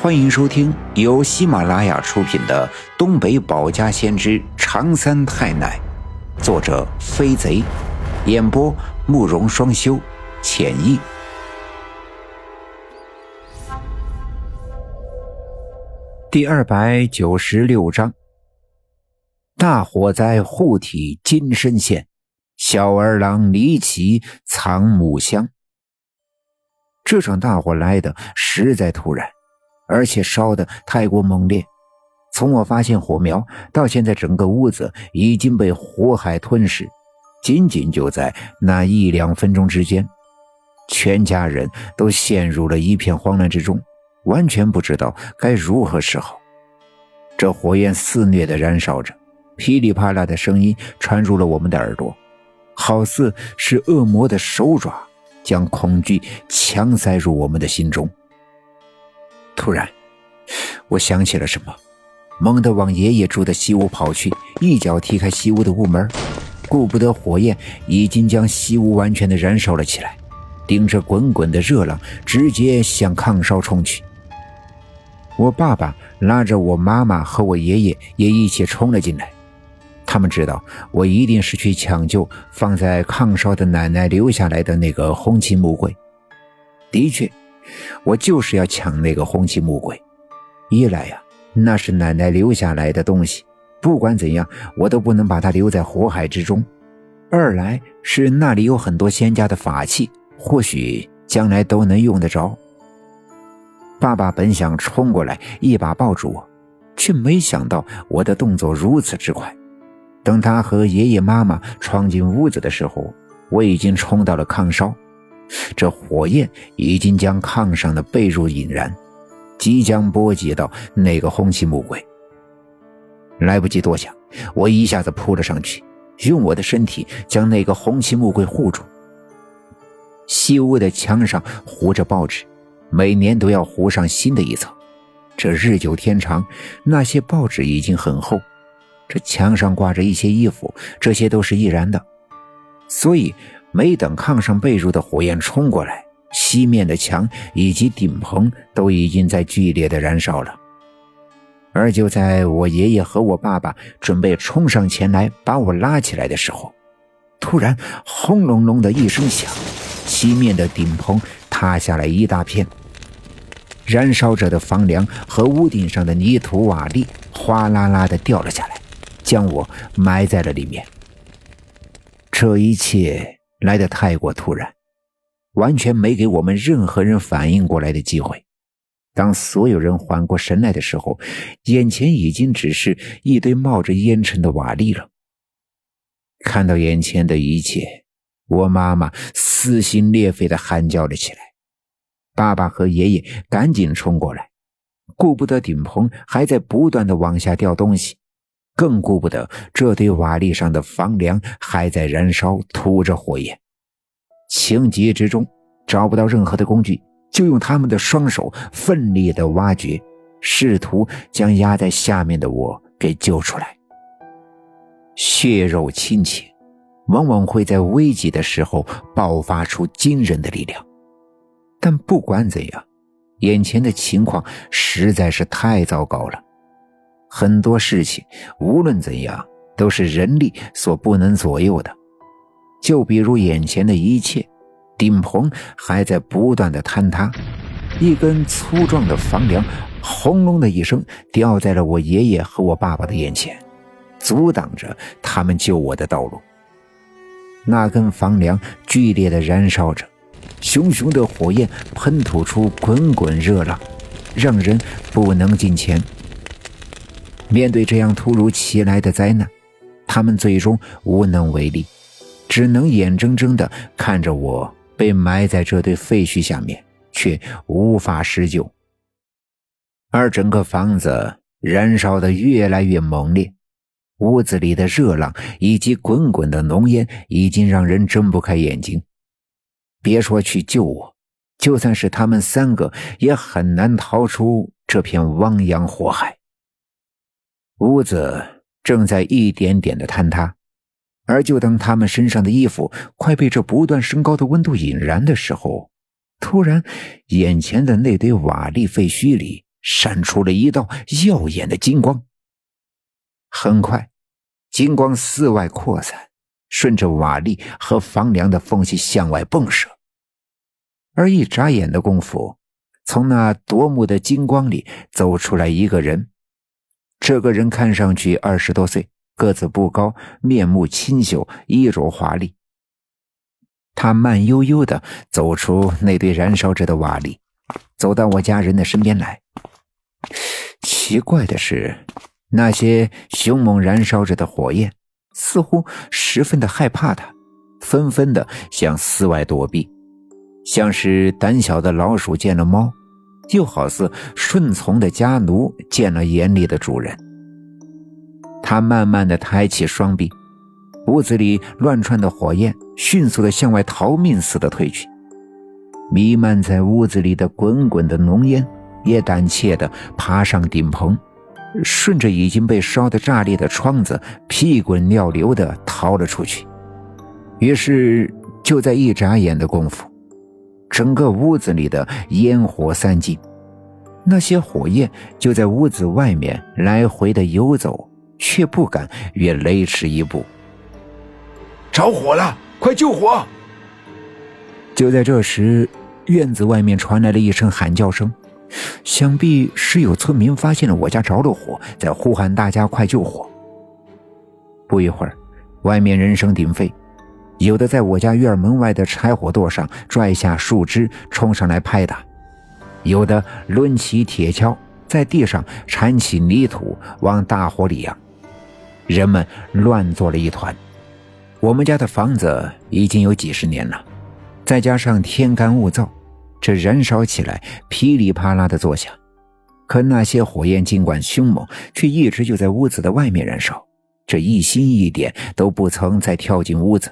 欢迎收听由喜马拉雅出品的《东北保家先知长三太奶》，作者飞贼，演播慕容双修，浅意。第二百九十六章：大火灾护体金身县，小儿郎离奇藏木箱。这场大火来的实在突然。而且烧得太过猛烈，从我发现火苗到现在，整个屋子已经被火海吞噬。仅仅就在那一两分钟之间，全家人都陷入了一片慌乱之中，完全不知道该如何是好。这火焰肆虐地燃烧着，噼里啪啦的声音传入了我们的耳朵，好似是恶魔的手爪将恐惧强塞入我们的心中。突然，我想起了什么，猛地往爷爷住的西屋跑去，一脚踢开西屋的屋门，顾不得火焰已经将西屋完全的燃烧了起来，顶着滚滚的热浪，直接向炕烧冲去。我爸爸拉着我妈妈和我爷爷也一起冲了进来，他们知道我一定是去抢救放在炕烧的奶奶留下来的那个红漆木柜。的确。我就是要抢那个红漆木柜，一来呀，那是奶奶留下来的东西，不管怎样，我都不能把它留在火海之中；二来是那里有很多仙家的法器，或许将来都能用得着。爸爸本想冲过来一把抱住我，却没想到我的动作如此之快。等他和爷爷妈妈闯进屋子的时候，我已经冲到了炕梢。这火焰已经将炕上的被褥引燃，即将波及到那个红漆木柜。来不及多想，我一下子扑了上去，用我的身体将那个红漆木柜护住。西屋的墙上糊着报纸，每年都要糊上新的一层。这日久天长，那些报纸已经很厚。这墙上挂着一些衣服，这些都是易燃的，所以。没等炕上被褥的火焰冲过来，西面的墙以及顶棚都已经在剧烈的燃烧了。而就在我爷爷和我爸爸准备冲上前来把我拉起来的时候，突然轰隆隆的一声响，西面的顶棚塌下来一大片，燃烧着的房梁和屋顶上的泥土瓦砾哗啦啦的掉了下来，将我埋在了里面。这一切。来的太过突然，完全没给我们任何人反应过来的机会。当所有人缓过神来的时候，眼前已经只是一堆冒着烟尘的瓦砾了。看到眼前的一切，我妈妈撕心裂肺的喊叫了起来。爸爸和爷爷赶紧冲过来，顾不得顶棚还在不断的往下掉东西。更顾不得这堆瓦砾上的房梁还在燃烧，吐着火焰。情急之中，找不到任何的工具，就用他们的双手奋力的挖掘，试图将压在下面的我给救出来。血肉亲情，往往会在危急的时候爆发出惊人的力量。但不管怎样，眼前的情况实在是太糟糕了。很多事情，无论怎样，都是人力所不能左右的。就比如眼前的一切，顶棚还在不断的坍塌，一根粗壮的房梁轰隆的一声掉在了我爷爷和我爸爸的眼前，阻挡着他们救我的道路。那根房梁剧烈的燃烧着，熊熊的火焰喷吐出滚滚热浪，让人不能近前。面对这样突如其来的灾难，他们最终无能为力，只能眼睁睁地看着我被埋在这堆废墟下面，却无法施救。而整个房子燃烧得越来越猛烈，屋子里的热浪以及滚滚的浓烟已经让人睁不开眼睛。别说去救我，就算是他们三个，也很难逃出这片汪洋火海。屋子正在一点点的坍塌，而就当他们身上的衣服快被这不断升高的温度引燃的时候，突然，眼前的那堆瓦砾废墟里闪出了一道耀眼的金光。很快，金光四外扩散，顺着瓦砾和房梁的缝隙向外迸射。而一眨眼的功夫，从那夺目的金光里走出来一个人。这个人看上去二十多岁，个子不高，面目清秀，衣着华丽。他慢悠悠地走出那堆燃烧着的瓦砾，走到我家人的身边来。奇怪的是，那些凶猛燃烧着的火焰似乎十分的害怕他，纷纷的向寺外躲避，像是胆小的老鼠见了猫，就好似顺从的家奴见了严厉的主人。他慢慢的抬起双臂。屋子里乱窜的火焰迅速的向外逃命似的退去，弥漫在屋子里的滚滚的浓烟也胆怯的爬上顶棚，顺着已经被烧得炸裂的窗子屁滚尿流的逃了出去。于是就在一眨眼的功夫，整个屋子里的烟火散尽，那些火焰就在屋子外面来回的游走，却不敢越雷池一步。着火了！快救火！就在这时，院子外面传来了一声喊叫声，想必是有村民发现了我家着了火，在呼喊大家快救火。不一会儿，外面人声鼎沸，有的在我家院门外的柴火垛上拽下树枝冲上来拍打，有的抡起铁锹在地上铲起泥土往大火里扬，人们乱作了一团。我们家的房子已经有几十年了，再加上天干物燥，这燃烧起来噼里啪啦的作响。可那些火焰尽管凶猛，却一直就在屋子的外面燃烧，这一星一点都不曾再跳进屋子。